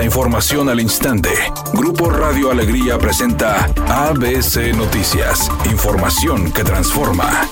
La información al instante. Grupo Radio Alegría presenta ABC Noticias. Información que transforma.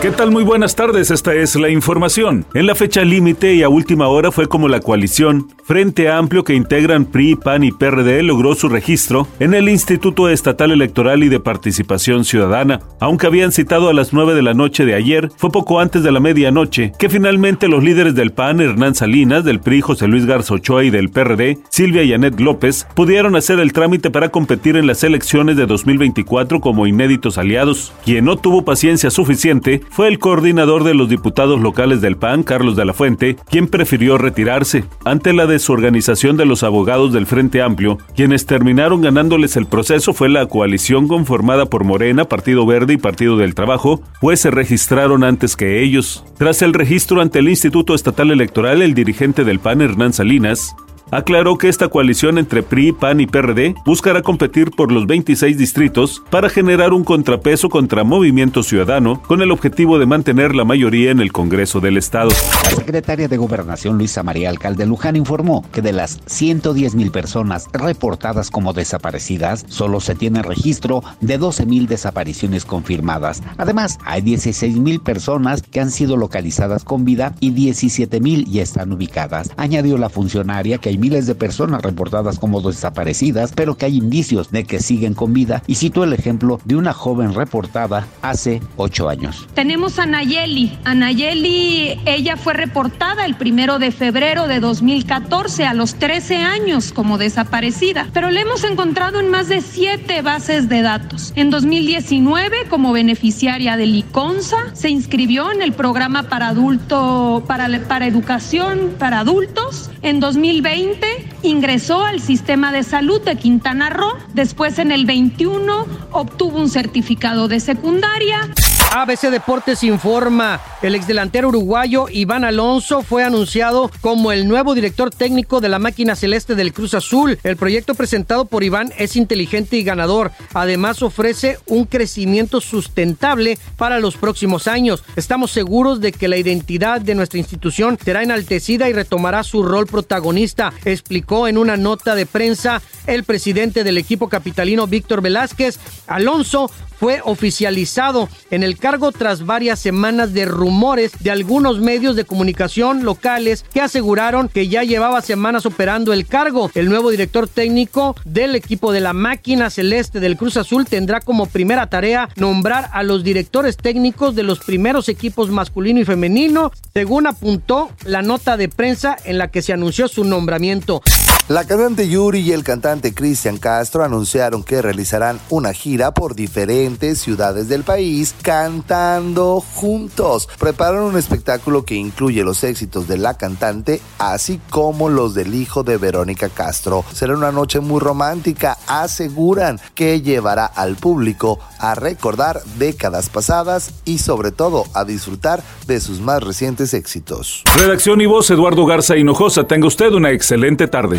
¿Qué tal? Muy buenas tardes, esta es la información. En la fecha límite y a última hora fue como la coalición Frente Amplio que integran PRI, PAN y PRD logró su registro en el Instituto Estatal Electoral y de Participación Ciudadana. Aunque habían citado a las 9 de la noche de ayer, fue poco antes de la medianoche que finalmente los líderes del PAN, Hernán Salinas, del PRI, José Luis Garza Ochoa y del PRD, Silvia Yanet López, pudieron hacer el trámite para competir en las elecciones de 2024 como inéditos aliados. Quien no tuvo paciencia suficiente fue el coordinador de los diputados locales del PAN, Carlos de la Fuente, quien prefirió retirarse. Ante la desorganización de los abogados del Frente Amplio, quienes terminaron ganándoles el proceso fue la coalición conformada por Morena, Partido Verde y Partido del Trabajo, pues se registraron antes que ellos. Tras el registro ante el Instituto Estatal Electoral, el dirigente del PAN, Hernán Salinas, aclaró que esta coalición entre PRI, PAN y PRD buscará competir por los 26 distritos para generar un contrapeso contra Movimiento Ciudadano con el objetivo de mantener la mayoría en el Congreso del Estado. La secretaria de Gobernación Luisa María Alcalde Luján informó que de las 110 mil personas reportadas como desaparecidas, solo se tiene registro de 12 mil desapariciones confirmadas. Además, hay 16 mil personas que han sido localizadas con vida y 17 mil ya están ubicadas. Añadió la funcionaria que hay miles de personas reportadas como desaparecidas, pero que hay indicios de que siguen con vida y citó el ejemplo de una joven reportada hace ocho años. Tenemos a Nayeli. A Nayeli, ella fue reportada el primero de febrero de 2014 a los 13 años como desaparecida, pero la hemos encontrado en más de siete bases de datos. En 2019, como beneficiaria del ICONSA, se inscribió en el programa para adulto, para educación para adultos. En 2020 ingresó al sistema de salud de Quintana Roo. Después, en el 21, obtuvo un certificado de secundaria. ABC Deportes informa, el exdelantero uruguayo Iván Alonso fue anunciado como el nuevo director técnico de la máquina celeste del Cruz Azul. El proyecto presentado por Iván es inteligente y ganador. Además ofrece un crecimiento sustentable para los próximos años. Estamos seguros de que la identidad de nuestra institución será enaltecida y retomará su rol protagonista, explicó en una nota de prensa el presidente del equipo capitalino Víctor Velázquez. Alonso fue oficializado en el cargo tras varias semanas de rumores de algunos medios de comunicación locales que aseguraron que ya llevaba semanas operando el cargo. El nuevo director técnico del equipo de la máquina celeste del Cruz Azul tendrá como primera tarea nombrar a los directores técnicos de los primeros equipos masculino y femenino, según apuntó la nota de prensa en la que se anunció su nombramiento. La cantante Yuri y el cantante Cristian Castro anunciaron que realizarán una gira por diferentes ciudades del país cantando juntos. Prepararon un espectáculo que incluye los éxitos de la cantante así como los del hijo de Verónica Castro. Será una noche muy romántica, aseguran que llevará al público a recordar décadas pasadas y sobre todo a disfrutar de sus más recientes éxitos. Redacción y voz Eduardo Garza Hinojosa, tenga usted una excelente tarde.